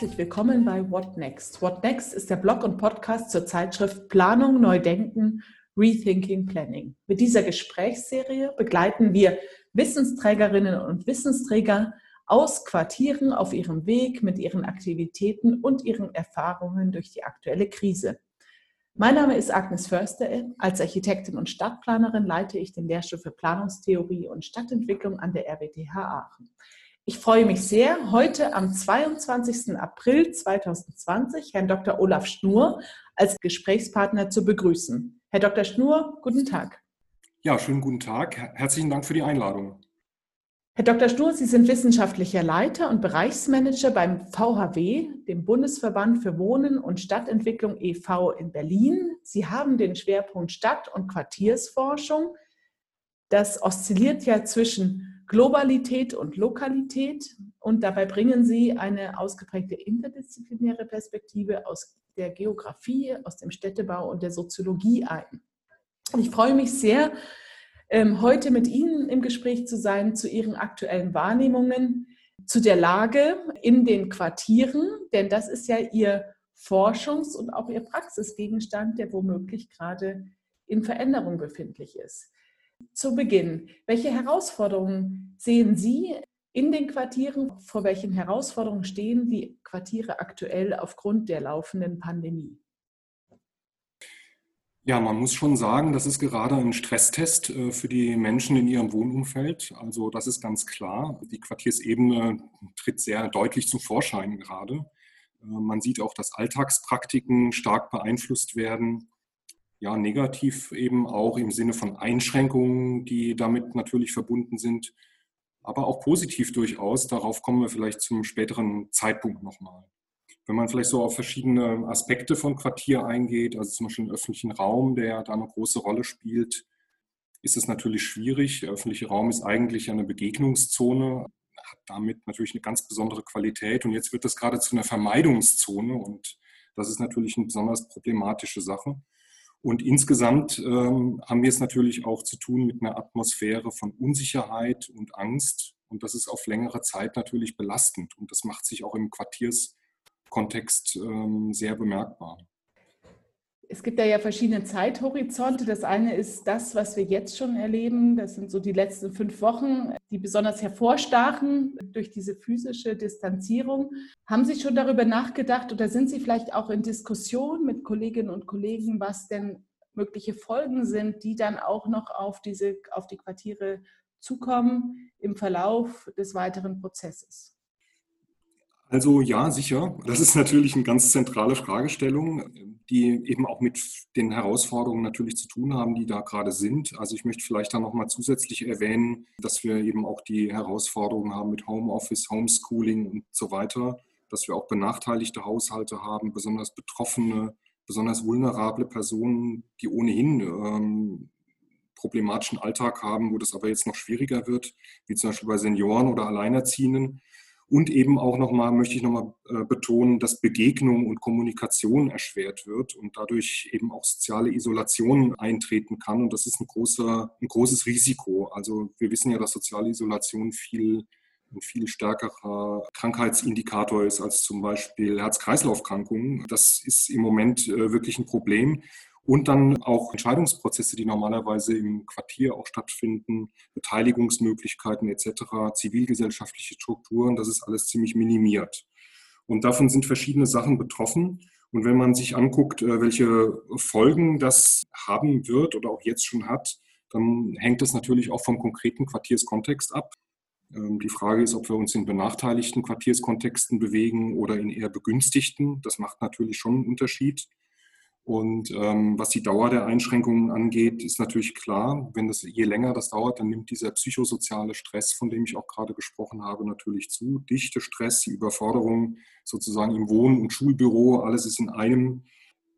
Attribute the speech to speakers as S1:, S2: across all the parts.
S1: Herzlich willkommen bei What Next. What Next ist der Blog und Podcast zur Zeitschrift Planung, Neudenken, Rethinking Planning. Mit dieser Gesprächsserie begleiten wir Wissensträgerinnen und Wissensträger aus Quartieren auf ihrem Weg mit ihren Aktivitäten und ihren Erfahrungen durch die aktuelle Krise. Mein Name ist Agnes Förster. Als Architektin und Stadtplanerin leite ich den Lehrstuhl für Planungstheorie und Stadtentwicklung an der RWTH Aachen. Ich freue mich sehr, heute am 22. April 2020 Herrn Dr. Olaf Schnur als Gesprächspartner zu begrüßen. Herr Dr. Schnur, guten Tag.
S2: Ja, schönen guten Tag. Herzlichen Dank für die Einladung.
S1: Herr Dr. Schnur, Sie sind wissenschaftlicher Leiter und Bereichsmanager beim VHW, dem Bundesverband für Wohnen und Stadtentwicklung e.V. in Berlin. Sie haben den Schwerpunkt Stadt- und Quartiersforschung. Das oszilliert ja zwischen Globalität und Lokalität und dabei bringen Sie eine ausgeprägte interdisziplinäre Perspektive aus der Geografie, aus dem Städtebau und der Soziologie ein. Ich freue mich sehr, ähm, heute mit Ihnen im Gespräch zu sein zu Ihren aktuellen Wahrnehmungen, zu der Lage in den Quartieren, denn das ist ja Ihr Forschungs- und auch Ihr Praxisgegenstand, der womöglich gerade in Veränderung befindlich ist. Zu Beginn, welche Herausforderungen sehen Sie in den Quartieren? Vor welchen Herausforderungen stehen die Quartiere aktuell aufgrund der laufenden Pandemie?
S2: Ja, man muss schon sagen, das ist gerade ein Stresstest äh, für die Menschen in ihrem Wohnumfeld. Also das ist ganz klar. Die Quartiersebene tritt sehr deutlich zum Vorschein gerade. Äh, man sieht auch, dass Alltagspraktiken stark beeinflusst werden ja, negativ eben auch im Sinne von Einschränkungen, die damit natürlich verbunden sind, aber auch positiv durchaus. Darauf kommen wir vielleicht zum späteren Zeitpunkt nochmal. Wenn man vielleicht so auf verschiedene Aspekte von Quartier eingeht, also zum Beispiel den öffentlichen Raum, der da eine große Rolle spielt, ist es natürlich schwierig. Der öffentliche Raum ist eigentlich eine Begegnungszone, hat damit natürlich eine ganz besondere Qualität und jetzt wird das gerade zu einer Vermeidungszone und das ist natürlich eine besonders problematische Sache. Und insgesamt ähm, haben wir es natürlich auch zu tun mit einer Atmosphäre von Unsicherheit und Angst. Und das ist auf längere Zeit natürlich belastend. Und das macht sich auch im Quartierskontext ähm, sehr bemerkbar
S1: es gibt da ja verschiedene Zeithorizonte. Das eine ist das, was wir jetzt schon erleben. Das sind so die letzten fünf Wochen, die besonders hervorstachen durch diese physische Distanzierung. Haben Sie schon darüber nachgedacht oder sind Sie vielleicht auch in Diskussion mit Kolleginnen und Kollegen, was denn mögliche Folgen sind, die dann auch noch auf, diese, auf die Quartiere zukommen im Verlauf des weiteren Prozesses?
S2: Also ja, sicher. Das ist natürlich eine ganz zentrale Fragestellung, die eben auch mit den Herausforderungen natürlich zu tun haben, die da gerade sind. Also ich möchte vielleicht da nochmal zusätzlich erwähnen, dass wir eben auch die Herausforderungen haben mit Homeoffice, Homeschooling und so weiter, dass wir auch benachteiligte Haushalte haben, besonders betroffene, besonders vulnerable Personen, die ohnehin ähm, problematischen Alltag haben, wo das aber jetzt noch schwieriger wird, wie zum Beispiel bei Senioren oder Alleinerziehenden. Und eben auch nochmal, möchte ich nochmal äh, betonen, dass Begegnung und Kommunikation erschwert wird und dadurch eben auch soziale Isolation eintreten kann. Und das ist ein, großer, ein großes Risiko. Also wir wissen ja, dass soziale Isolation viel ein viel stärkerer Krankheitsindikator ist als zum Beispiel Herz-Kreislauf-Krankungen. Das ist im Moment äh, wirklich ein Problem und dann auch Entscheidungsprozesse, die normalerweise im Quartier auch stattfinden, Beteiligungsmöglichkeiten etc., zivilgesellschaftliche Strukturen, das ist alles ziemlich minimiert. Und davon sind verschiedene Sachen betroffen. Und wenn man sich anguckt, äh, welche Folgen das haben wird oder auch jetzt schon hat, dann hängt das natürlich auch vom konkreten Quartierskontext ab. Ähm, die Frage ist, ob wir uns in benachteiligten Quartierskontexten bewegen oder in eher begünstigten. Das macht natürlich schon einen Unterschied. Und ähm, was die Dauer der Einschränkungen angeht, ist natürlich klar, wenn das je länger das dauert, dann nimmt dieser psychosoziale Stress, von dem ich auch gerade gesprochen habe, natürlich zu. Dichte Stress, die Überforderung sozusagen im Wohn- und Schulbüro, alles ist in einem.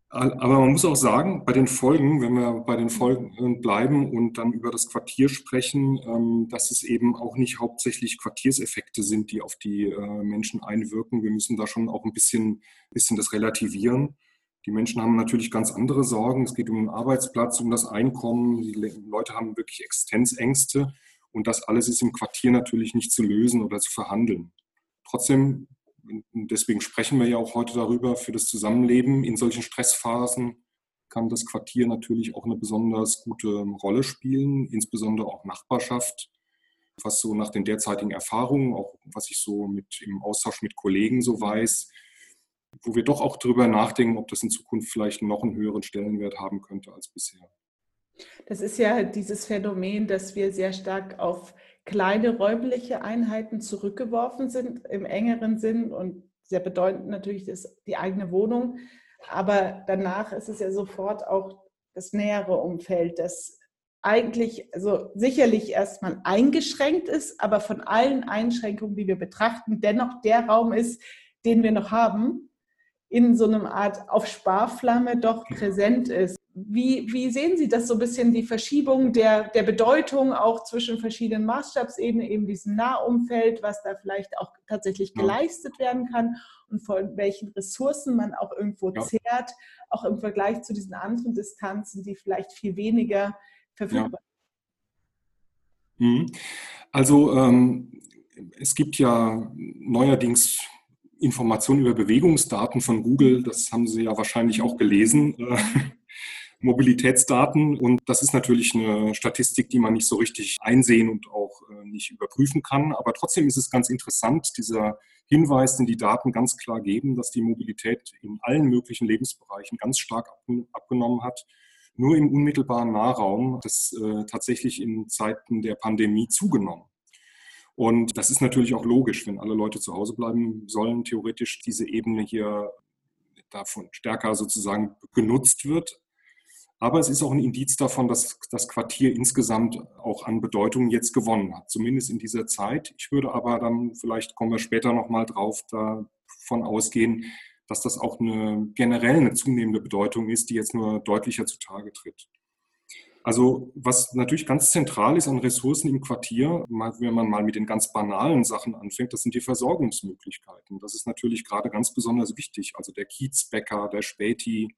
S2: Aber man muss auch sagen, bei den Folgen, wenn wir bei den Folgen äh, bleiben und dann über das Quartier sprechen, ähm, dass es eben auch nicht hauptsächlich Quartierseffekte sind, die auf die äh, Menschen einwirken. Wir müssen da schon auch ein bisschen, bisschen das relativieren. Die Menschen haben natürlich ganz andere Sorgen. Es geht um den Arbeitsplatz, um das Einkommen. Die Leute haben wirklich Existenzängste. Und das alles ist im Quartier natürlich nicht zu lösen oder zu verhandeln. Trotzdem deswegen sprechen wir ja auch heute darüber, für das Zusammenleben in solchen Stressphasen kann das Quartier natürlich auch eine besonders gute Rolle spielen, insbesondere auch Nachbarschaft, was so nach den derzeitigen Erfahrungen, auch was ich so mit im Austausch mit Kollegen so weiß, wo wir doch auch darüber nachdenken, ob das in Zukunft vielleicht noch einen höheren Stellenwert haben könnte als bisher.
S1: Das ist ja dieses Phänomen, dass wir sehr stark auf kleine räumliche Einheiten zurückgeworfen sind im engeren Sinn und sehr bedeutend natürlich ist die eigene Wohnung. Aber danach ist es ja sofort auch das nähere Umfeld, das eigentlich also sicherlich erstmal eingeschränkt ist, aber von allen Einschränkungen, die wir betrachten, dennoch der Raum ist, den wir noch haben, in so einer Art auf Sparflamme doch präsent ist. Wie, wie sehen Sie das so ein bisschen, die Verschiebung der, der Bedeutung auch zwischen verschiedenen Maßstabsebenen, eben diesem Nahumfeld, was da vielleicht auch tatsächlich geleistet werden kann und von welchen Ressourcen man auch irgendwo ja. zehrt, auch im Vergleich zu diesen anderen Distanzen, die vielleicht viel weniger verfügbar
S2: sind? Ja. Mhm. Also ähm, es gibt ja neuerdings Informationen über Bewegungsdaten von Google, das haben Sie ja wahrscheinlich auch gelesen. Mobilitätsdaten. Und das ist natürlich eine Statistik, die man nicht so richtig einsehen und auch äh, nicht überprüfen kann. Aber trotzdem ist es ganz interessant, dieser Hinweis, den die Daten ganz klar geben, dass die Mobilität in allen möglichen Lebensbereichen ganz stark abgenommen hat. Nur im unmittelbaren Nahraum das äh, tatsächlich in Zeiten der Pandemie zugenommen. Und das ist natürlich auch logisch, wenn alle Leute zu Hause bleiben sollen, theoretisch diese Ebene hier davon stärker sozusagen genutzt wird. Aber es ist auch ein Indiz davon, dass das Quartier insgesamt auch an Bedeutung jetzt gewonnen hat, zumindest in dieser Zeit. Ich würde aber dann, vielleicht kommen wir später nochmal drauf, davon ausgehen, dass das auch eine generell eine zunehmende Bedeutung ist, die jetzt nur deutlicher zutage tritt. Also was natürlich ganz zentral ist an Ressourcen im Quartier, wenn man mal mit den ganz banalen Sachen anfängt, das sind die Versorgungsmöglichkeiten. Das ist natürlich gerade ganz besonders wichtig. Also der Kiezbäcker, der Späti,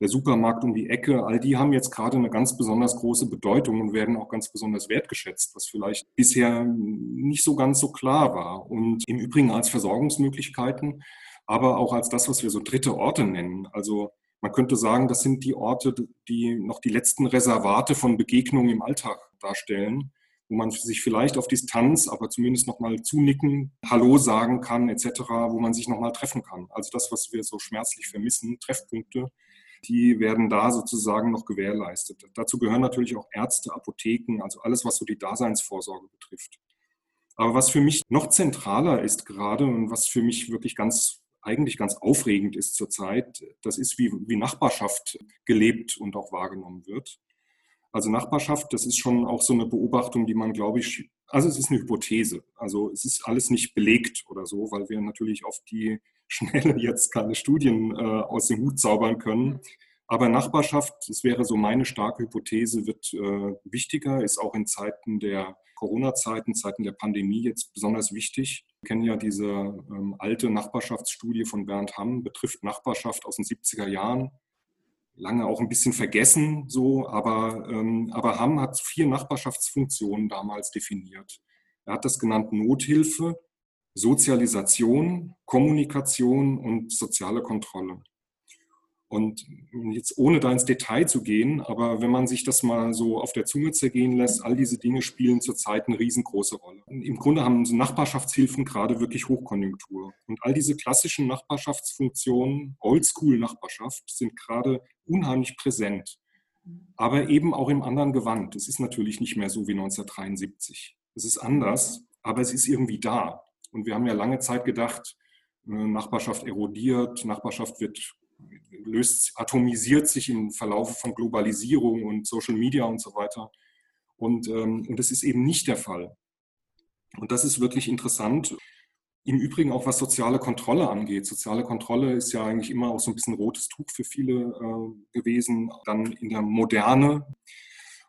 S2: der Supermarkt um die Ecke, all die haben jetzt gerade eine ganz besonders große Bedeutung und werden auch ganz besonders wertgeschätzt, was vielleicht bisher nicht so ganz so klar war. Und im Übrigen als Versorgungsmöglichkeiten, aber auch als das, was wir so dritte Orte nennen. Also man könnte sagen, das sind die Orte, die noch die letzten Reservate von Begegnungen im Alltag darstellen, wo man sich vielleicht auf Distanz, aber zumindest nochmal zunicken, Hallo sagen kann, etc., wo man sich nochmal treffen kann. Also das, was wir so schmerzlich vermissen, Treffpunkte, die werden da sozusagen noch gewährleistet. Dazu gehören natürlich auch Ärzte, Apotheken, also alles, was so die Daseinsvorsorge betrifft. Aber was für mich noch zentraler ist gerade und was für mich wirklich ganz eigentlich ganz aufregend ist zurzeit, das ist, wie, wie Nachbarschaft gelebt und auch wahrgenommen wird. Also Nachbarschaft, das ist schon auch so eine Beobachtung, die man, glaube ich, also es ist eine Hypothese. Also es ist alles nicht belegt oder so, weil wir natürlich auf die Schnelle jetzt keine Studien äh, aus dem Hut zaubern können. Aber Nachbarschaft, das wäre so meine starke Hypothese, wird äh, wichtiger, ist auch in Zeiten der Corona-Zeiten, Zeiten der Pandemie jetzt besonders wichtig. Wir kennen ja diese ähm, alte Nachbarschaftsstudie von Bernd Hamm, betrifft Nachbarschaft aus den 70er Jahren lange auch ein bisschen vergessen, so, aber, ähm, aber Hamm hat vier Nachbarschaftsfunktionen damals definiert. Er hat das genannt Nothilfe, Sozialisation, Kommunikation und soziale Kontrolle. Und jetzt ohne da ins Detail zu gehen, aber wenn man sich das mal so auf der Zunge zergehen lässt, all diese Dinge spielen zurzeit eine riesengroße Rolle. Im Grunde haben Nachbarschaftshilfen gerade wirklich Hochkonjunktur. Und all diese klassischen Nachbarschaftsfunktionen, Oldschool-Nachbarschaft, sind gerade unheimlich präsent. Aber eben auch im anderen Gewand. Es ist natürlich nicht mehr so wie 1973. Es ist anders, aber es ist irgendwie da. Und wir haben ja lange Zeit gedacht, äh, Nachbarschaft erodiert, Nachbarschaft wird löst, atomisiert sich im Verlauf von Globalisierung und Social Media und so weiter. Und, ähm, und das ist eben nicht der Fall. Und das ist wirklich interessant. Im Übrigen auch was soziale Kontrolle angeht. Soziale Kontrolle ist ja eigentlich immer auch so ein bisschen rotes Tuch für viele äh, gewesen, dann in der Moderne.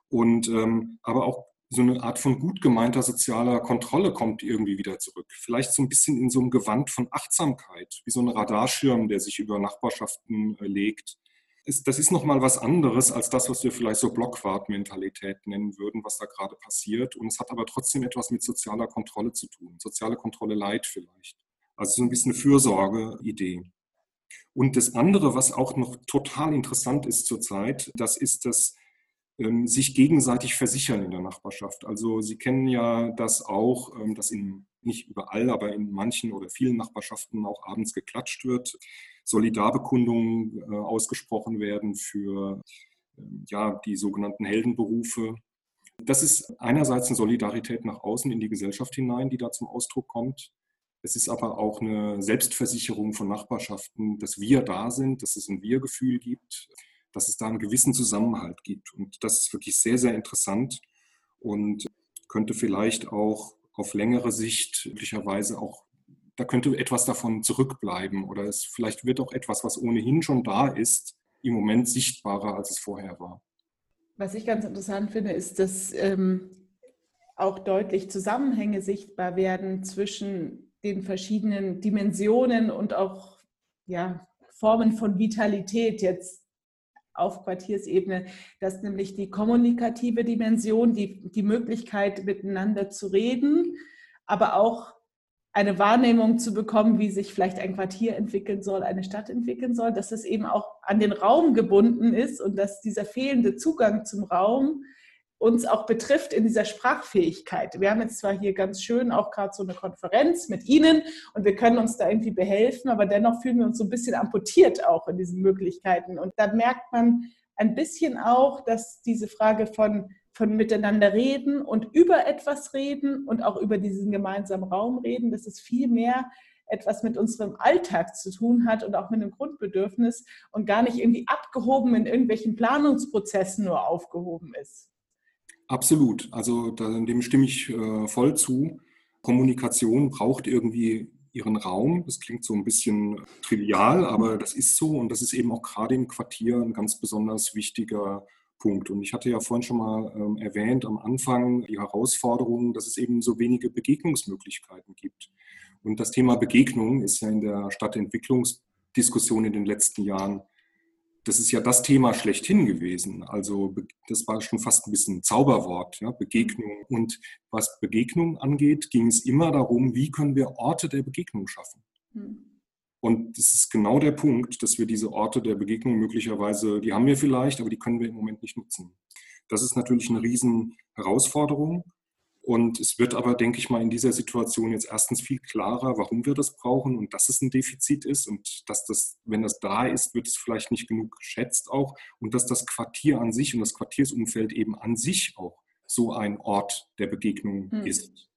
S2: Und ähm, aber auch so eine Art von gut gemeinter sozialer Kontrolle kommt irgendwie wieder zurück. Vielleicht so ein bisschen in so einem Gewand von Achtsamkeit, wie so ein Radarschirm, der sich über Nachbarschaften äh, legt. das ist nochmal was anderes als das, was wir vielleicht so Blockwart-Mentalität nennen würden, was da gerade passiert. Und es hat aber trotzdem etwas mit sozialer Kontrolle zu tun. Soziale Kontrolle Leid vielleicht. Also so ein bisschen eine Fürsorge-Idee. Und das andere, was auch noch total interessant ist zurzeit, das ist das sich gegenseitig versichern in der Nachbarschaft. Also Sie kennen ja das auch, ähm, dass in, nicht überall, aber in manchen oder vielen Nachbarschaften auch abends geklatscht wird, Solidarbekundungen äh, ausgesprochen werden für ähm, ja, die sogenannten Heldenberufe. Das ist einerseits eine Solidarität nach außen in die Gesellschaft hinein, die da zum Ausdruck kommt. Es ist aber auch eine Selbstversicherung von Nachbarschaften, dass wir da sind, dass es ein Wir-Gefühl gibt dass es da einen gewissen Zusammenhalt gibt. Und das ist wirklich sehr, sehr interessant und könnte vielleicht auch auf längere Sicht möglicherweise auch, da könnte etwas davon zurückbleiben oder es vielleicht wird auch etwas, was ohnehin schon da ist, im Moment sichtbarer, als es vorher war.
S1: Was ich ganz interessant finde, ist, dass ähm, auch deutlich Zusammenhänge sichtbar werden zwischen den verschiedenen Dimensionen und auch ja, Formen von Vitalität jetzt auf Quartiersebene, dass nämlich die kommunikative Dimension, die, die Möglichkeit miteinander zu reden, aber auch eine Wahrnehmung zu bekommen, wie sich vielleicht ein Quartier entwickeln soll, eine Stadt entwickeln soll, dass es eben auch an den Raum gebunden ist und dass dieser fehlende Zugang zum Raum uns auch betrifft in dieser Sprachfähigkeit. Wir haben jetzt zwar hier ganz schön auch gerade so eine Konferenz mit Ihnen und wir können uns da irgendwie behelfen, aber dennoch fühlen wir uns so ein bisschen amputiert auch in diesen Möglichkeiten. Und da merkt man ein bisschen auch, dass diese Frage von, von miteinander reden und über etwas reden und auch über diesen gemeinsamen Raum reden, dass es viel mehr etwas mit unserem Alltag zu tun hat und auch mit einem Grundbedürfnis und gar nicht irgendwie abgehoben in irgendwelchen Planungsprozessen nur aufgehoben ist.
S2: Absolut. Also dem stimme ich äh, voll zu. Kommunikation braucht irgendwie ihren Raum. Das klingt so ein bisschen trivial, aber das ist so und das ist eben auch gerade im Quartier ein ganz besonders wichtiger Punkt. Und ich hatte ja vorhin schon mal ähm, erwähnt am Anfang die Herausforderung, dass es eben so wenige Begegnungsmöglichkeiten gibt. Und das Thema Begegnung ist ja in der Stadtentwicklungsdiskussion in den letzten Jahren das ist ja das Thema schlechthin gewesen. Also das war schon fast ein bisschen ein Zauberwort, ja, Begegnung. Und was Begegnung angeht, ging es immer darum, wie können wir Orte der Begegnung schaffen. Mhm. Und das ist genau der Punkt, dass wir diese Orte der Begegnung möglicherweise, die haben wir vielleicht, aber die können wir im Moment nicht nutzen. Das ist natürlich eine riesen Herausforderung. Und es wird aber, denke ich mal, in dieser Situation jetzt erstens viel klarer, warum wir das brauchen und dass es ein Defizit ist und dass das, wenn das da ist, wird es vielleicht nicht genug geschätzt auch und dass das Quartier an sich und das Quartiersumfeld eben an sich auch so ein Ort der Begegnung hm. ist.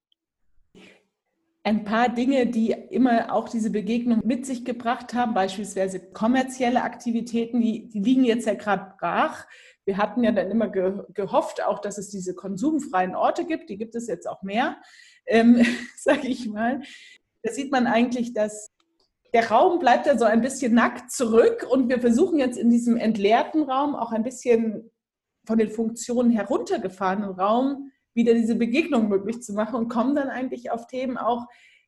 S1: Ein paar Dinge, die immer auch diese Begegnung mit sich gebracht haben, beispielsweise kommerzielle Aktivitäten, die, die liegen jetzt ja gerade brach wir hatten ja dann immer ge gehofft, auch dass es diese konsumfreien Orte gibt. Die gibt es jetzt auch mehr, ähm, sage ich mal. Da sieht man eigentlich, dass der Raum bleibt ja so ein bisschen nackt zurück und wir versuchen jetzt in diesem entleerten Raum auch ein bisschen von den Funktionen heruntergefahrenen Raum wieder diese Begegnung möglich zu machen und kommen dann eigentlich auf Themen auch,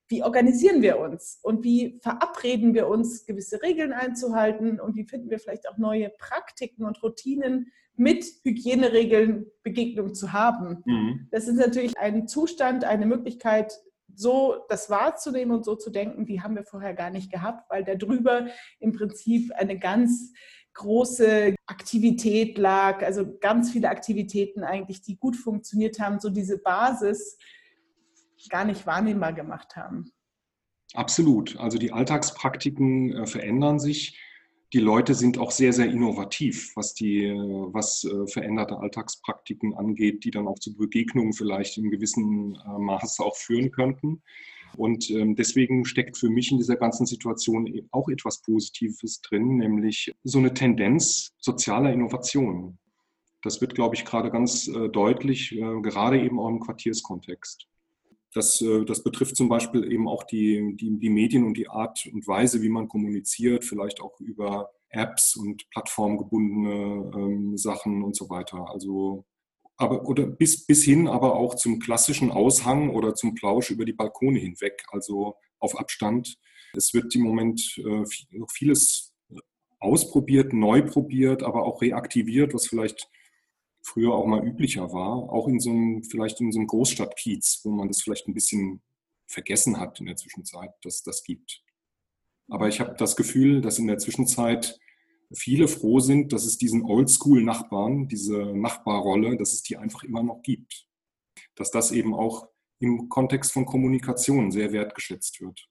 S1: wie organisieren wir uns und wie verabreden wir uns, gewisse Regeln einzuhalten und wie finden wir vielleicht auch neue Praktiken und Routinen, mit Hygieneregeln Begegnung zu haben. Mhm. Das ist natürlich ein Zustand, eine Möglichkeit, so das wahrzunehmen und so zu denken, die haben wir vorher gar nicht gehabt, weil da drüber im Prinzip eine ganz große Aktivität lag, also ganz viele Aktivitäten eigentlich, die gut funktioniert haben, so diese Basis gar nicht wahrnehmbar gemacht haben.
S2: Absolut. Also die Alltagspraktiken äh, verändern sich die Leute sind auch sehr, sehr innovativ, was die, was äh, veränderte Alltagspraktiken angeht, die dann auch zu Begegnungen vielleicht in gewissem äh, Maße auch führen könnten. Und ähm, deswegen steckt für mich in dieser ganzen Situation e, auch etwas Positives drin, nämlich so eine Tendenz sozialer Innovation. Das wird, glaube ich, gerade ganz äh, deutlich, gerade eben auch im Quartierskontext. Das, äh, das betrifft zum Beispiel eben auch die, die, die Medien und die Art und Weise, wie man kommuniziert, vielleicht auch über Apps und plattformgebundene ähm, Sachen und so weiter. Also aber oder bis, bis hin aber auch zum klassischen Aushang oder zum Plausch über die Balkone hinweg, also auf Abstand. Es wird im Moment äh, noch vieles ausprobiert, neu probiert, aber auch reaktiviert, was vielleicht früher auch mal üblicher war, auch in so einem, vielleicht in so einem Großstadtkiez, wo man das vielleicht ein bisschen vergessen hat in der Zwischenzeit, dass das gibt. Aber ich habe das Gefühl, dass in der Zwischenzeit viele froh sind, dass es diesen Oldschool-Nachbarn, diese Nachbarrolle, dass es die einfach immer noch gibt. Dass das eben auch im Kontext von Kommunikation sehr wertgeschätzt wird.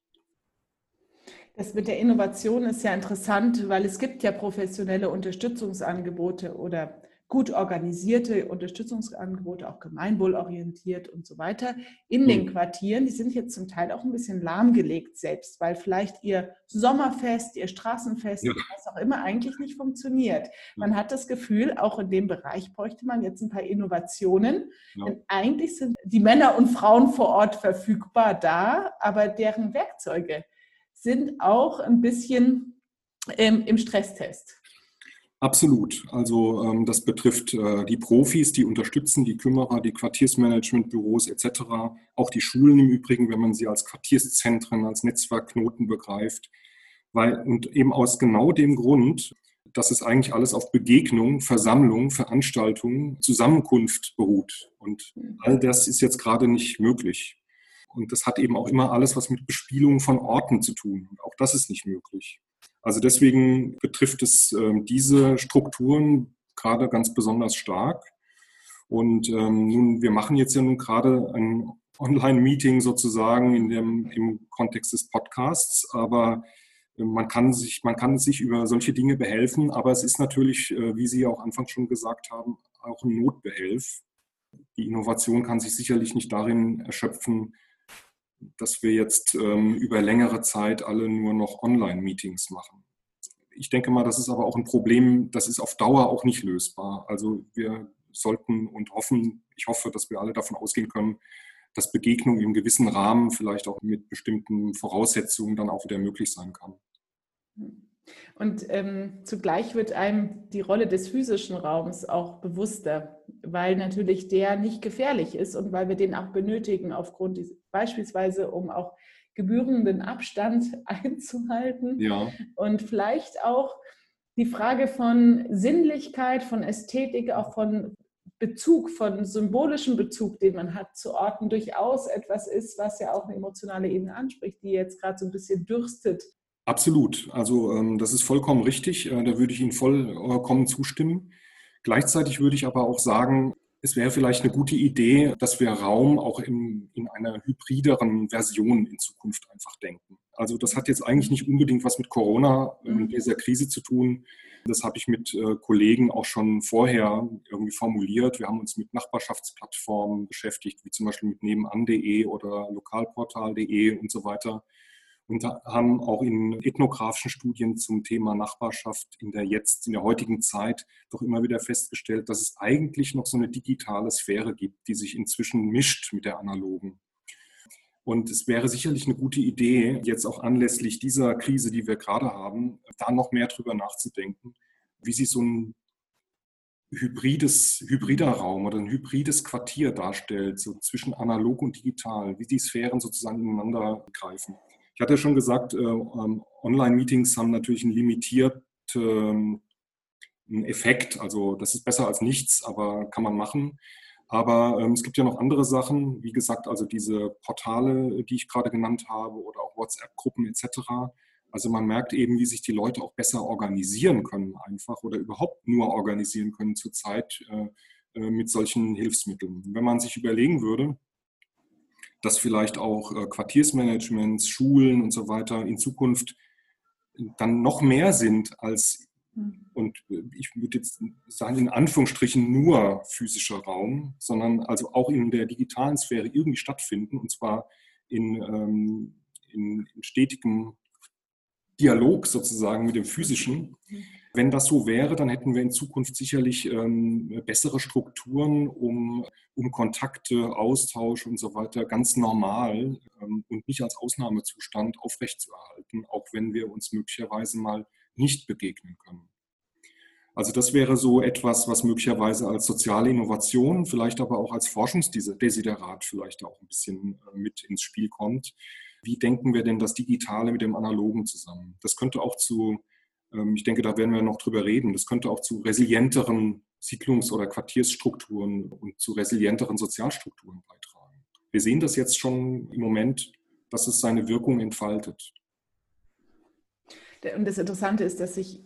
S1: Das mit der Innovation ist ja interessant, weil es gibt ja professionelle Unterstützungsangebote oder gut organisierte Unterstützungsangebote, auch gemeinwohlorientiert und so weiter, in den mhm. Quartieren. Die sind jetzt zum Teil auch ein bisschen lahmgelegt selbst, weil vielleicht ihr Sommerfest, ihr Straßenfest, ja. was auch immer, eigentlich nicht funktioniert. Man hat das Gefühl, auch in dem Bereich bräuchte man jetzt ein paar Innovationen. Ja. Denn eigentlich sind die Männer und Frauen vor Ort verfügbar da, aber deren Werkzeuge sind auch ein bisschen ähm, im Stresstest.
S2: Absolut. Also ähm, das betrifft äh, die Profis, die unterstützen, die Kümmerer, die Quartiersmanagementbüros etc., auch die Schulen im Übrigen, wenn man sie als Quartierszentren, als Netzwerkknoten begreift. Weil, und eben aus genau dem Grund, dass es eigentlich alles auf Begegnung, Versammlung, Veranstaltung, Zusammenkunft beruht. Und all das ist jetzt gerade nicht möglich. Und das hat eben auch immer alles was mit Bespielung von Orten zu tun. Und auch das ist nicht möglich. Also deswegen betrifft es ähm, diese Strukturen gerade ganz besonders stark. Und ähm, nun, wir machen jetzt ja nun gerade ein Online-Meeting sozusagen in dem, im Kontext des Podcasts, aber äh, man kann, sich, man kann sich über solche Dinge behelfen, aber es ist natürlich, äh, wie Sie auch anfangs schon gesagt haben, auch ein Notbehelf. Die Innovation kann sich sicherlich nicht darin erschöpfen, dass wir jetzt ähm, über längere Zeit alle nur noch Online-Meetings machen. Ich denke mal, das ist aber auch ein Problem, das ist auf Dauer auch nicht lösbar. Also wir sollten und hoffen, ich hoffe, dass wir alle davon ausgehen können, dass Begegnung im gewissen Rahmen, vielleicht auch mit bestimmten Voraussetzungen, dann auch wieder möglich sein kann.
S1: Und ähm, zugleich wird einem die Rolle des physischen Raums auch bewusster, weil natürlich der nicht gefährlich ist und weil wir den auch benötigen, aufgrund des, beispielsweise um auch gebührenden Abstand einzuhalten. Ja. Und vielleicht auch die Frage von Sinnlichkeit, von Ästhetik, auch von Bezug, von symbolischem Bezug, den man hat zu Orten, durchaus etwas ist, was ja auch eine emotionale Ebene anspricht, die jetzt gerade so ein bisschen dürstet
S2: Absolut. Also ähm, das ist vollkommen richtig. Äh, da würde ich Ihnen vollkommen zustimmen. Gleichzeitig würde ich aber auch sagen, es wäre vielleicht eine gute Idee, dass wir Raum auch in, in einer hybrideren Version in Zukunft einfach denken. Also das hat jetzt eigentlich nicht unbedingt was mit Corona und mhm. dieser Krise zu tun. Das habe ich mit äh, Kollegen auch schon vorher irgendwie formuliert. Wir haben uns mit Nachbarschaftsplattformen beschäftigt, wie zum Beispiel mit nebenan.de oder lokalportal.de und so weiter und haben auch in ethnografischen Studien zum Thema Nachbarschaft in der jetzt, in der heutigen Zeit doch immer wieder festgestellt, dass es eigentlich noch so eine digitale Sphäre gibt, die sich inzwischen mischt mit der analogen. Und es wäre sicherlich eine gute Idee, jetzt auch anlässlich dieser Krise, die wir gerade haben, da noch mehr drüber nachzudenken, wie sich so ein hybrides, hybrider Raum oder ein hybrides Quartier darstellt, so zwischen analog und digital, wie die Sphären sozusagen ineinander greifen. Ich hatte schon gesagt, äh, ähm, Online-Meetings haben natürlich einen limitierten ähm, Effekt. Also das ist besser als nichts, aber kann man machen. Aber ähm, es gibt ja noch andere Sachen, wie gesagt, also diese Portale, die ich gerade genannt habe, oder auch WhatsApp-Gruppen etc. Also man merkt eben, wie sich die Leute auch besser organisieren können einfach oder überhaupt nur organisieren können zurzeit äh, äh mit solchen Hilfsmitteln. Wenn man sich überlegen würde, dass vielleicht auch äh, Quartiersmanagements, Schulen und so weiter in Zukunft dann noch mehr sind als, hm. und äh, ich würde jetzt sagen, in Anführungsstrichen nur physischer Raum, sondern also auch in der digitalen Sphäre irgendwie stattfinden und zwar in, ähm, in, in stetigem Dialog sozusagen mit dem physischen. Wenn das so wäre, dann hätten wir in Zukunft sicherlich ähm, bessere Strukturen, um, um Kontakte, Austausch und so weiter ganz normal ähm, und nicht als Ausnahmezustand aufrechtzuerhalten, auch wenn wir uns möglicherweise mal nicht begegnen können. Also das wäre so etwas, was möglicherweise als soziale Innovation, vielleicht aber auch als Forschungsdesiderat vielleicht auch ein bisschen äh, mit ins Spiel kommt. Wie denken wir denn das Digitale mit dem Analogen zusammen? Das könnte auch zu ich denke, da werden wir noch drüber reden. Das könnte auch zu resilienteren Siedlungs- oder Quartiersstrukturen und zu resilienteren Sozialstrukturen beitragen. Wir sehen das jetzt schon im Moment dass es seine Wirkung entfaltet.
S1: Und das Interessante ist, dass sich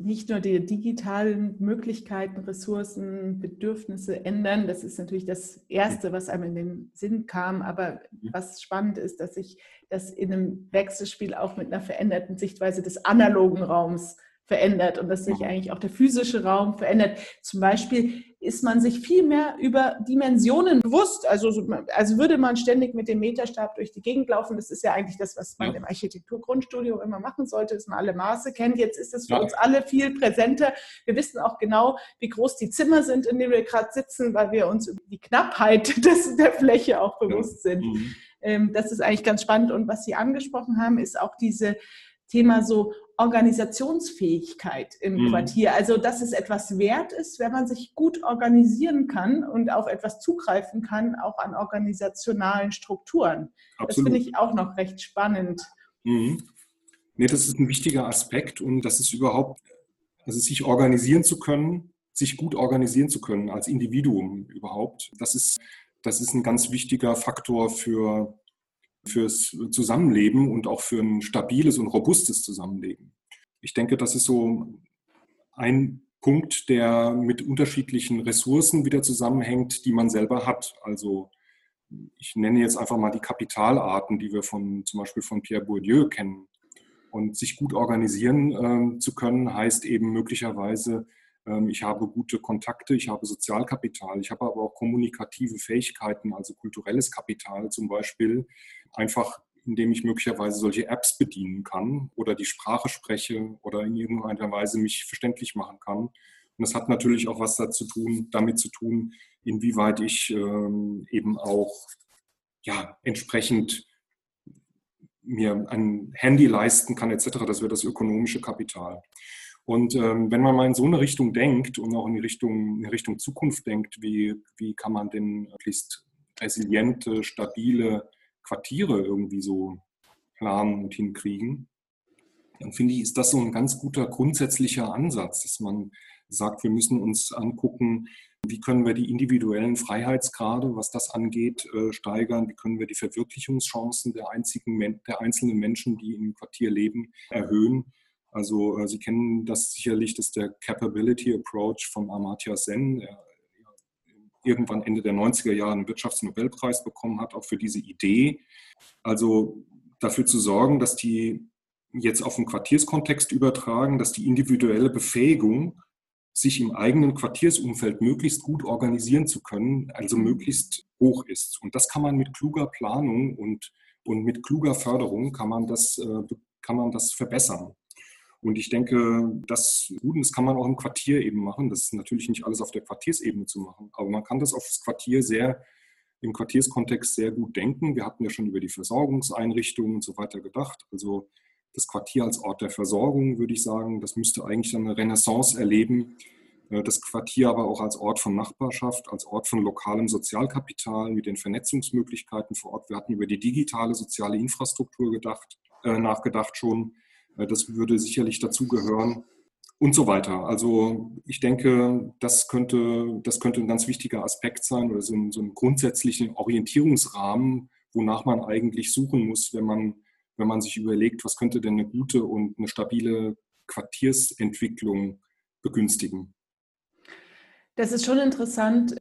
S1: nicht nur die digitalen Möglichkeiten, Ressourcen, Bedürfnisse ändern. Das ist natürlich das Erste, was einem in den Sinn kam. Aber mhm. was spannend ist, dass sich das in einem Wechselspiel auch mit einer veränderten Sichtweise des analogen Raums verändert und dass sich eigentlich auch der physische Raum verändert. Zum Beispiel ist man sich viel mehr über Dimensionen bewusst. Also, also würde man ständig mit dem Meterstab durch die Gegend laufen. Das ist ja eigentlich das, was man ja. im Architekturgrundstudium immer machen sollte, dass man alle Maße kennt. Jetzt ist es für ja. uns alle viel präsenter. Wir wissen auch genau, wie groß die Zimmer sind, in denen wir gerade sitzen, weil wir uns über die Knappheit des, der Fläche auch bewusst ja. sind. Mhm. Ähm, das ist eigentlich ganz spannend. Und was Sie angesprochen haben, ist auch diese Thema so Organisationsfähigkeit im mhm. Quartier. Also, dass es etwas wert ist, wenn man sich gut organisieren kann und auf etwas zugreifen kann, auch an organisationalen Strukturen. Absolut. Das finde ich auch noch recht spannend.
S2: Mhm. Nee, das ist ein wichtiger Aspekt und das ist überhaupt, also sich organisieren zu können, sich gut organisieren zu können als Individuum überhaupt. Das ist, das ist ein ganz wichtiger Faktor für fürs Zusammenleben und auch für ein stabiles und robustes Zusammenleben. Ich denke, das ist so ein Punkt, der mit unterschiedlichen Ressourcen wieder zusammenhängt, die man selber hat. Also ich nenne jetzt einfach mal die Kapitalarten, die wir von zum Beispiel von Pierre Bourdieu kennen. Und sich gut organisieren äh, zu können, heißt eben möglicherweise, ich habe gute Kontakte, ich habe Sozialkapital, ich habe aber auch kommunikative Fähigkeiten, also kulturelles Kapital zum Beispiel, einfach indem ich möglicherweise solche Apps bedienen kann oder die Sprache spreche oder in irgendeiner Weise mich verständlich machen kann. Und das hat natürlich auch was dazu tun, damit zu tun, inwieweit ich ähm, eben auch ja, entsprechend mir ein Handy leisten kann etc. Das wäre das ökonomische Kapital. Und ähm, wenn man mal in so eine Richtung denkt und auch in die Richtung, in Richtung Zukunft denkt, wie, wie kann man denn möglichst resiliente, stabile Quartiere irgendwie so planen und hinkriegen, dann finde ich, ist das so ein ganz guter grundsätzlicher Ansatz, dass man sagt, wir müssen uns angucken, wie können wir die individuellen Freiheitsgrade, was das angeht, äh, steigern, wie können wir die Verwirklichungschancen der, einzigen, der einzelnen Menschen, die im Quartier leben, erhöhen. Also äh, Sie kennen das sicherlich, das ist der Capability Approach von Amartya Sen, der irgendwann Ende der 90er Jahre einen Wirtschaftsnobelpreis bekommen hat, auch für diese Idee. Also dafür zu sorgen, dass die jetzt auf den Quartierskontext übertragen, dass die individuelle Befähigung, sich im eigenen Quartiersumfeld möglichst gut organisieren zu können, also möglichst hoch ist. Und das kann man mit kluger Planung und, und mit kluger Förderung kann man das, äh, kann man das verbessern. Und ich denke, das, gut, das kann man auch im Quartier eben machen. Das ist natürlich nicht alles auf der Quartiersebene zu machen, aber man kann das auf das Quartier sehr, im Quartierskontext sehr gut denken. Wir hatten ja schon über die Versorgungseinrichtungen und so weiter gedacht. Also das Quartier als Ort der Versorgung, würde ich sagen, das müsste eigentlich eine Renaissance erleben. Äh, das Quartier aber auch als Ort von Nachbarschaft, als Ort von lokalem Sozialkapital mit den Vernetzungsmöglichkeiten vor Ort. Wir hatten über die digitale soziale Infrastruktur gedacht, äh, nachgedacht schon. Äh, das würde sicherlich dazugehören und so weiter. Also ich denke, das könnte, das könnte ein ganz wichtiger Aspekt sein oder so ein, so ein grundsätzlichen Orientierungsrahmen, wonach man eigentlich suchen muss, wenn man, wenn man sich überlegt, was könnte denn eine gute und eine stabile Quartiersentwicklung begünstigen.
S1: Das ist schon interessant,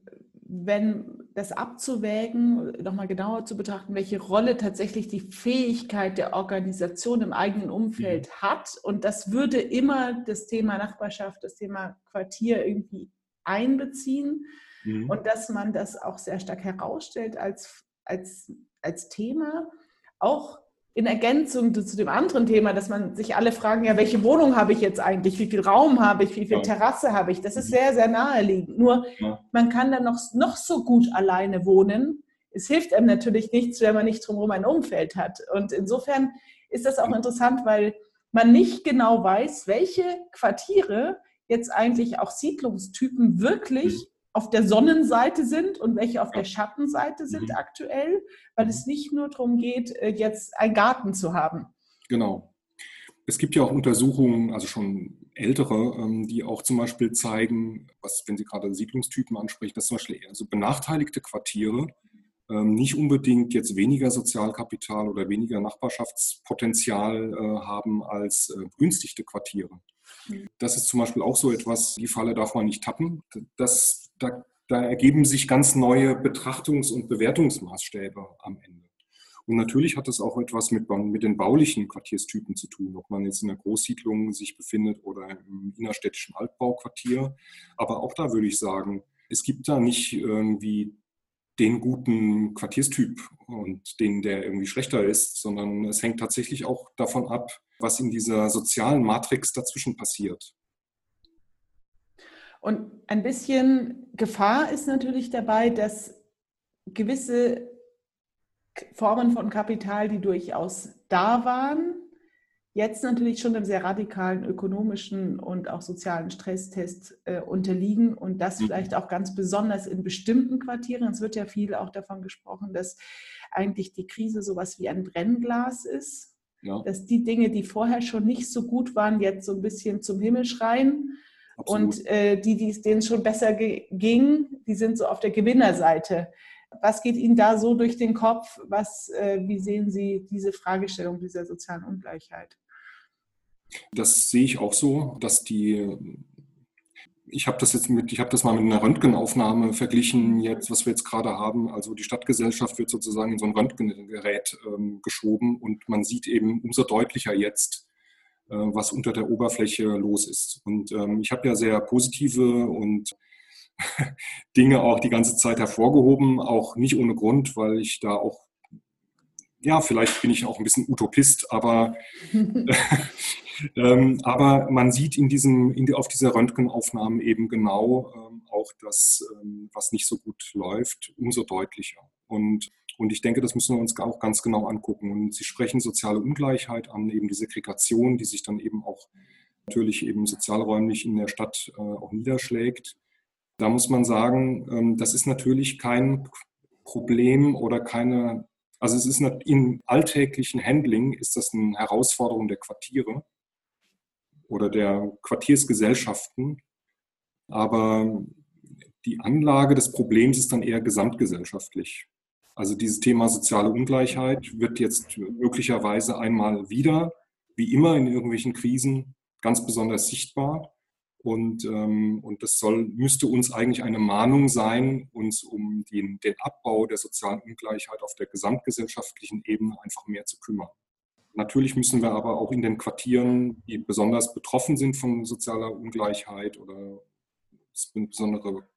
S1: wenn das abzuwägen, nochmal genauer zu betrachten, welche Rolle tatsächlich die Fähigkeit der Organisation im eigenen Umfeld mhm. hat. Und das würde immer das Thema Nachbarschaft, das Thema Quartier irgendwie einbeziehen. Mhm. Und dass man das auch sehr stark herausstellt als, als, als Thema, auch in Ergänzung zu dem anderen Thema, dass man sich alle fragen, ja, welche Wohnung habe ich jetzt eigentlich? Wie viel Raum habe ich? Wie viel. Terrasse habe ich? Das ist mhm. sehr, sehr naheliegend. Nur man kann dann noch, noch so gut alleine wohnen. Es hilft einem natürlich nichts, wenn man nicht drumherum ein Umfeld hat. Und insofern ist das auch interessant, weil man nicht genau weiß, welche Quartiere jetzt eigentlich auch Siedlungstypen wirklich mhm auf der Sonnenseite sind und welche auf der Schattenseite sind mhm. aktuell, weil mhm. es nicht nur darum geht, äh, jetzt einen Garten zu haben.
S2: Genau. Es gibt ja auch Untersuchungen, also schon ältere, ähm, die auch zum Beispiel zeigen, was, wenn Sie gerade Siedlungstypen ansprechen, dass zum Beispiel eher so benachteiligte Quartiere nicht unbedingt jetzt weniger Sozialkapital oder weniger Nachbarschaftspotenzial äh, haben als äh, begünstigte Quartiere. Mhm. Das ist zum Beispiel auch so etwas, die Falle darf man nicht tappen. Das, da, da ergeben sich ganz neue Betrachtungs- und Bewertungsmaßstäbe am Ende. Und natürlich hat das auch etwas mit, mit den baulichen Quartierstypen zu tun, ob man jetzt in einer Großsiedlung sich befindet oder im innerstädtischen Altbauquartier. Aber auch da würde ich sagen, es gibt da nicht irgendwie den guten Quartierstyp und den, der irgendwie schlechter ist, sondern es hängt tatsächlich auch davon ab, was in dieser sozialen Matrix dazwischen passiert.
S1: Und ein bisschen Gefahr ist natürlich dabei, dass gewisse Formen von Kapital, die durchaus da waren, jetzt natürlich schon einem sehr radikalen ökonomischen und auch sozialen Stresstest äh, unterliegen und das mhm. vielleicht auch ganz besonders in bestimmten Quartieren. Es wird ja viel auch davon gesprochen, dass eigentlich die Krise sowas wie ein Brennglas ist, ja. dass die Dinge, die vorher schon nicht so gut waren, jetzt so ein bisschen zum Himmel schreien. Absolut. Und äh, die, die denen schon besser ging, die sind so auf der Gewinnerseite. Was geht Ihnen da so durch den Kopf? Was, äh, wie sehen Sie diese Fragestellung dieser sozialen Ungleichheit?
S2: Das sehe ich auch so, dass die ich habe das jetzt mit, ich habe das mal mit einer Röntgenaufnahme verglichen, jetzt, was wir jetzt gerade haben. Also die Stadtgesellschaft wird sozusagen in so ein Röntgengerät ähm, geschoben und man sieht eben umso deutlicher jetzt, äh, was unter der Oberfläche los ist. Und ähm, ich habe ja sehr positive und Dinge auch die ganze Zeit hervorgehoben, auch nicht ohne Grund, weil ich da auch, ja, vielleicht bin ich auch ein bisschen Utopist, aber, ähm, aber man sieht in diesem, in, auf dieser Röntgenaufnahme eben genau ähm, auch das, ähm, was nicht so gut läuft, umso deutlicher. Und, und ich denke, das müssen wir uns auch ganz genau angucken. Und Sie sprechen soziale Ungleichheit an, eben die Segregation, die sich dann eben auch natürlich eben sozialräumlich in der Stadt äh, auch niederschlägt. Da muss man sagen, ähm, das ist natürlich kein Problem oder keine, also es ist im alltäglichen Handling ist das eine Herausforderung der Quartiere oder der Quartiersgesellschaften. Aber die Anlage des Problems ist dann eher gesamtgesellschaftlich. Also dieses Thema soziale Ungleichheit wird jetzt möglicherweise einmal wieder, wie immer in irgendwelchen Krisen, ganz besonders sichtbar. Und, ähm, und das soll, müsste uns eigentlich eine Mahnung sein, uns um den, den Abbau der sozialen Ungleichheit auf der gesamtgesellschaftlichen Ebene einfach mehr zu kümmern. Natürlich müssen wir aber auch in den Quartieren, die besonders betroffen sind von sozialer Ungleichheit oder besondere,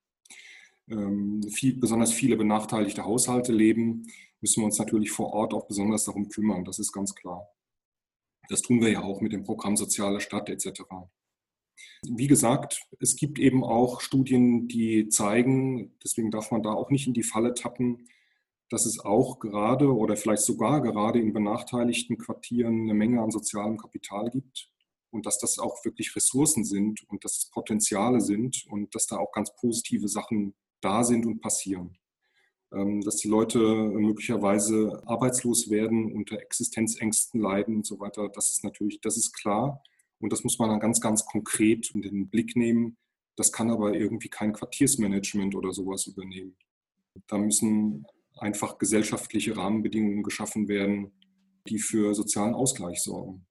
S2: ähm, viel, besonders viele benachteiligte Haushalte leben, müssen wir uns natürlich vor Ort auch besonders darum kümmern. Das ist ganz klar. Das tun wir ja auch mit dem Programm Soziale Stadt etc. Wie gesagt, es gibt eben auch Studien, die zeigen, deswegen darf man da auch nicht in die Falle tappen, dass es auch gerade oder vielleicht sogar gerade in benachteiligten Quartieren eine Menge an sozialem Kapital gibt und dass das auch wirklich Ressourcen sind und dass es Potenziale sind und dass da auch ganz positive Sachen da sind und passieren. Ähm, dass die Leute möglicherweise arbeitslos werden, unter Existenzängsten leiden und so weiter, das ist natürlich, das ist klar. Und das muss man dann ganz, ganz konkret in den Blick nehmen. Das kann aber irgendwie kein Quartiersmanagement oder sowas übernehmen. Da müssen einfach gesellschaftliche Rahmenbedingungen geschaffen werden, die für sozialen Ausgleich sorgen.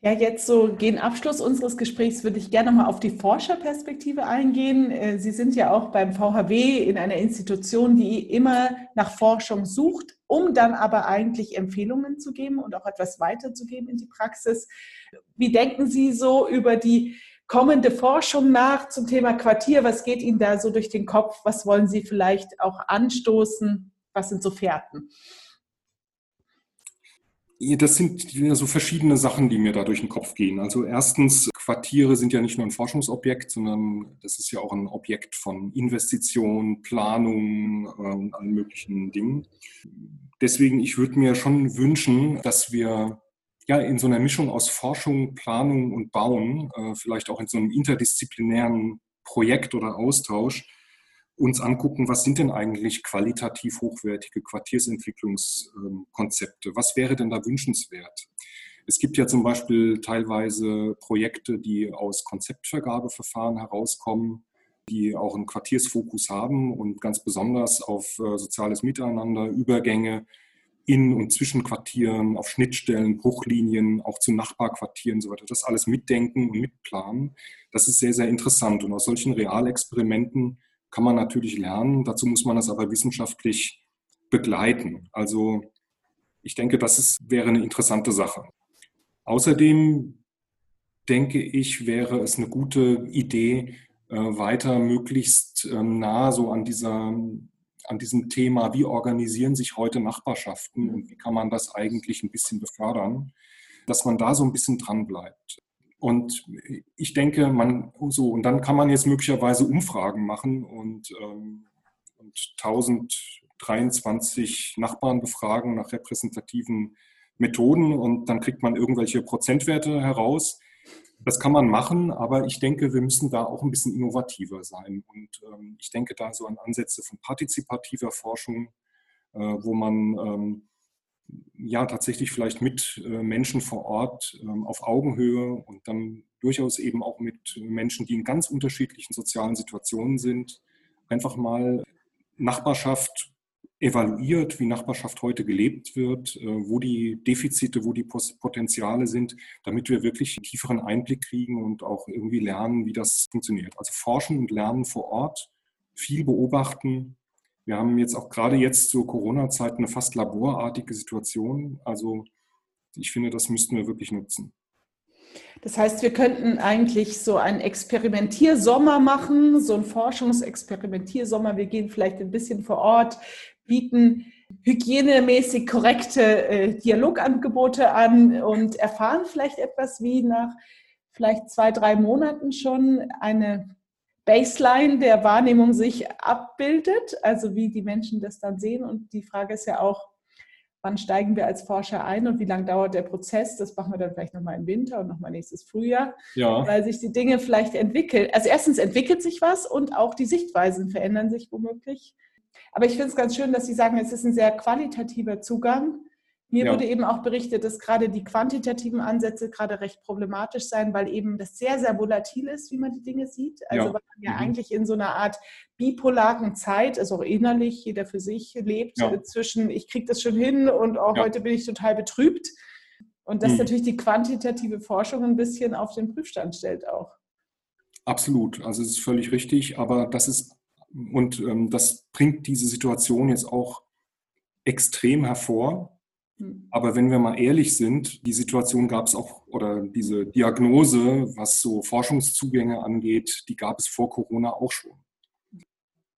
S1: Ja, jetzt so gegen Abschluss unseres Gesprächs würde ich gerne mal auf die Forscherperspektive eingehen. Äh, Sie sind ja auch beim VHW in einer Institution, die immer nach Forschung sucht, um dann aber eigentlich Empfehlungen zu geben und auch etwas weiterzugeben in die Praxis. Wie denken Sie so über die kommende Forschung nach zum Thema Quartier? Was geht Ihnen da so durch den Kopf? Was wollen Sie vielleicht auch anstoßen? Was sind so Fährten?
S2: Das sind so verschiedene Sachen, die mir da durch den Kopf gehen. Also erstens, Quartiere sind ja nicht nur ein Forschungsobjekt, sondern das ist ja auch ein Objekt von Investition, Planung und äh, allen möglichen Dingen. Deswegen, ich würde mir schon wünschen, dass wir ja in so einer Mischung aus Forschung, Planung und Bauen, äh, vielleicht auch in so einem interdisziplinären Projekt oder Austausch, uns angucken, was sind denn eigentlich qualitativ hochwertige Quartiersentwicklungskonzepte? Was wäre denn da wünschenswert? Es gibt ja zum Beispiel teilweise Projekte, die aus Konzeptvergabeverfahren herauskommen. die auch einen Quartiersfokus haben und ganz besonders auf äh, soziales Miteinander, Übergänge in und zwischen Quartieren, auf Schnittstellen, Bruchlinien, auch zu Nachbarquartieren und so weiter. Das alles mitdenken und mitplanen. Das ist sehr, sehr interessant. Und aus solchen Realexperimenten kann man natürlich lernen. Dazu muss man das aber wissenschaftlich begleiten. Also ich denke, das ist, wäre eine interessante Sache. Außerdem denke ich, wäre es eine gute Idee, äh, weiter möglichst ähm, nah so an dieser an diesem Thema, wie organisieren sich heute Nachbarschaften und wie kann man das eigentlich ein bisschen befördern, dass man da so ein bisschen dran bleibt. Und ich denke, man so, und dann kann man jetzt möglicherweise Umfragen machen und, ähm, und 1023 Nachbarn befragen nach repräsentativen Methoden und dann kriegt man irgendwelche Prozentwerte heraus. Das kann man machen, aber ich denke, wir müssen da auch ein bisschen innovativer sein. Und ähm, ich denke da so an Ansätze von partizipativer Forschung, äh, wo man ähm, ja tatsächlich vielleicht mit äh, Menschen vor Ort ähm, auf Augenhöhe und dann durchaus eben auch mit Menschen, die in ganz unterschiedlichen sozialen Situationen sind, einfach mal Nachbarschaft evaluiert, wie Nachbarschaft heute gelebt wird, äh, wo die Defizite, wo die Potenziale sind, damit wir wirklich einen tieferen Einblick kriegen und auch irgendwie lernen, wie das funktioniert. Also forschen und lernen vor Ort, viel beobachten. Wir haben jetzt auch gerade jetzt zur Corona-Zeit eine fast laborartige Situation. Also ich finde, das müssten wir wirklich nutzen.
S1: Das heißt, wir könnten eigentlich so einen Experimentiersommer machen, so einen Forschungsexperimentiersommer. Wir gehen vielleicht ein bisschen vor Ort, bieten hygienemäßig korrekte äh, Dialogangebote an und erfahren vielleicht etwas, wie nach vielleicht zwei, drei Monaten schon eine Baseline der Wahrnehmung sich abbildet, also wie die Menschen das dann sehen. Und die Frage ist ja auch, wann steigen wir als Forscher ein und wie lange dauert der Prozess? Das machen wir dann vielleicht nochmal im Winter und nochmal nächstes Frühjahr, ja. weil sich die Dinge vielleicht entwickeln. Also erstens entwickelt sich was und auch die Sichtweisen verändern sich womöglich. Aber ich finde es ganz schön, dass Sie sagen, es ist ein sehr qualitativer Zugang. Mir ja. wurde eben auch berichtet, dass gerade die quantitativen Ansätze gerade recht problematisch seien, weil eben das sehr, sehr volatil ist, wie man die Dinge sieht. Also ja. weil man ja mhm. eigentlich in so einer Art bipolaren Zeit, also auch innerlich, jeder für sich lebt, ja. zwischen ich kriege das schon hin und auch heute bin ich total betrübt. Und das mhm. natürlich die quantitative Forschung ein bisschen auf den Prüfstand stellt auch.
S2: Absolut, also es ist völlig richtig, aber das ist und ähm, das bringt diese Situation jetzt auch extrem hervor. Hm. Aber wenn wir mal ehrlich sind, die Situation gab es auch, oder diese Diagnose, was so Forschungszugänge angeht, die gab es vor Corona auch schon.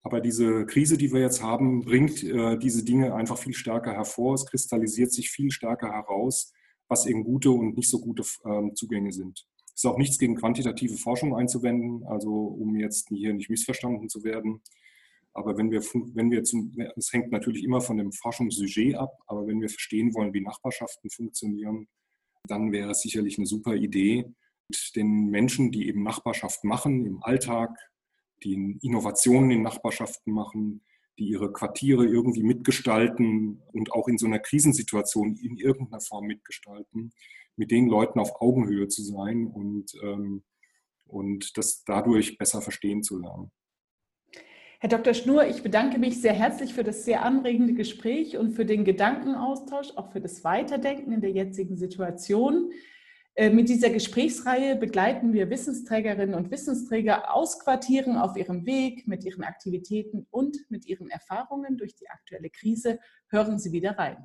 S2: Aber diese Krise, die wir jetzt haben, bringt äh, diese Dinge einfach viel stärker hervor. Es kristallisiert sich viel stärker heraus, was eben gute und nicht so gute äh, Zugänge sind. Ist auch nichts gegen quantitative Forschung einzuwenden, also um jetzt hier nicht missverstanden zu werden. Aber wenn wir, wenn wir zum, es hängt natürlich immer von dem Forschungssujet ab, aber wenn wir verstehen wollen, wie Nachbarschaften funktionieren, dann wäre es sicherlich eine super Idee, mit den Menschen, die eben Nachbarschaft machen im Alltag, die Innovationen in Nachbarschaften machen, die ihre Quartiere irgendwie mitgestalten und auch in so einer Krisensituation in irgendeiner Form mitgestalten, mit den Leuten auf Augenhöhe zu sein und, ähm, und das dadurch besser verstehen zu lernen.
S1: Herr Dr. Schnur, ich bedanke mich sehr herzlich für das sehr anregende Gespräch und für den Gedankenaustausch, auch für das Weiterdenken in der jetzigen Situation. Äh, mit dieser Gesprächsreihe begleiten wir Wissensträgerinnen und Wissensträger aus Quartieren auf ihrem Weg mit ihren Aktivitäten und mit ihren Erfahrungen durch die aktuelle Krise. Hören Sie wieder rein.